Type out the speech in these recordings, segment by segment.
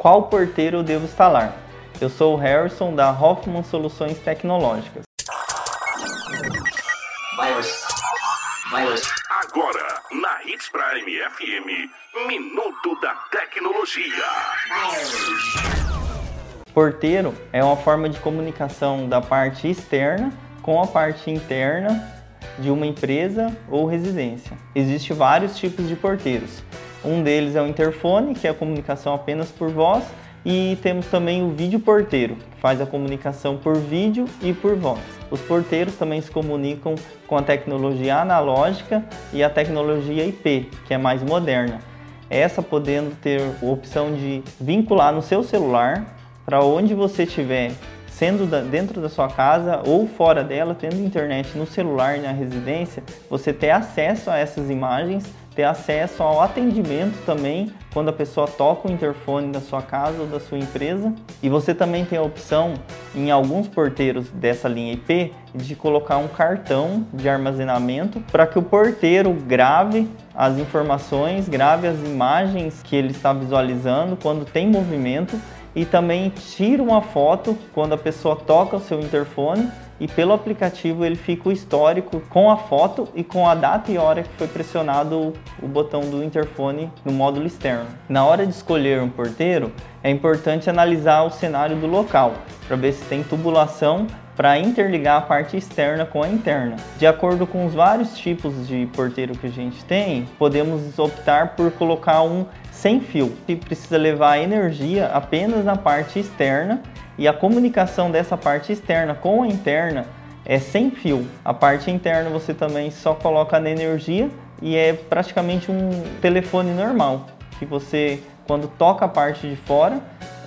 qual porteiro eu devo instalar. Eu sou o Harrison da Hoffman Soluções Tecnológicas. Agora, na Hits Prime FM, Minuto da Tecnologia. Porteiro é uma forma de comunicação da parte externa com a parte interna de uma empresa ou residência. Existem vários tipos de porteiros. Um deles é o interfone, que é a comunicação apenas por voz, e temos também o vídeo porteiro, que faz a comunicação por vídeo e por voz. Os porteiros também se comunicam com a tecnologia analógica e a tecnologia IP, que é mais moderna. Essa podendo ter a opção de vincular no seu celular para onde você estiver, sendo dentro da sua casa ou fora dela, tendo internet no celular na residência, você ter acesso a essas imagens ter acesso ao atendimento também quando a pessoa toca o interfone da sua casa ou da sua empresa. E você também tem a opção em alguns porteiros dessa linha IP de colocar um cartão de armazenamento para que o porteiro grave as informações, grave as imagens que ele está visualizando quando tem movimento e também tira uma foto quando a pessoa toca o seu interfone e pelo aplicativo ele fica o histórico com a foto e com a data e hora que foi pressionado o botão do interfone no módulo externo. Na hora de escolher um porteiro, é importante analisar o cenário do local para ver se tem tubulação para interligar a parte externa com a interna. De acordo com os vários tipos de porteiro que a gente tem, podemos optar por colocar um sem fio, que precisa levar energia apenas na parte externa e a comunicação dessa parte externa com a interna é sem fio. A parte interna você também só coloca na energia e é praticamente um telefone normal, que você quando toca a parte de fora,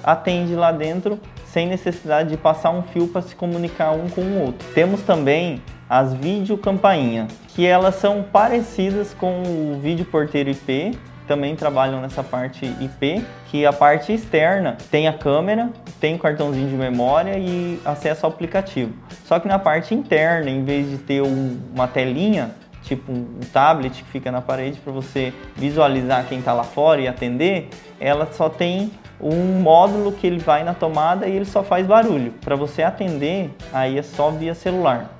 atende lá dentro sem necessidade de passar um fio para se comunicar um com o outro. Temos também as vídeo campainha, que elas são parecidas com o vídeo porteiro IP, também trabalham nessa parte IP, que a parte externa tem a câmera, tem cartãozinho de memória e acesso ao aplicativo. Só que na parte interna, em vez de ter uma telinha, tipo um tablet que fica na parede para você visualizar quem está lá fora e atender, ela só tem um módulo que ele vai na tomada e ele só faz barulho. Para você atender, aí é só via celular.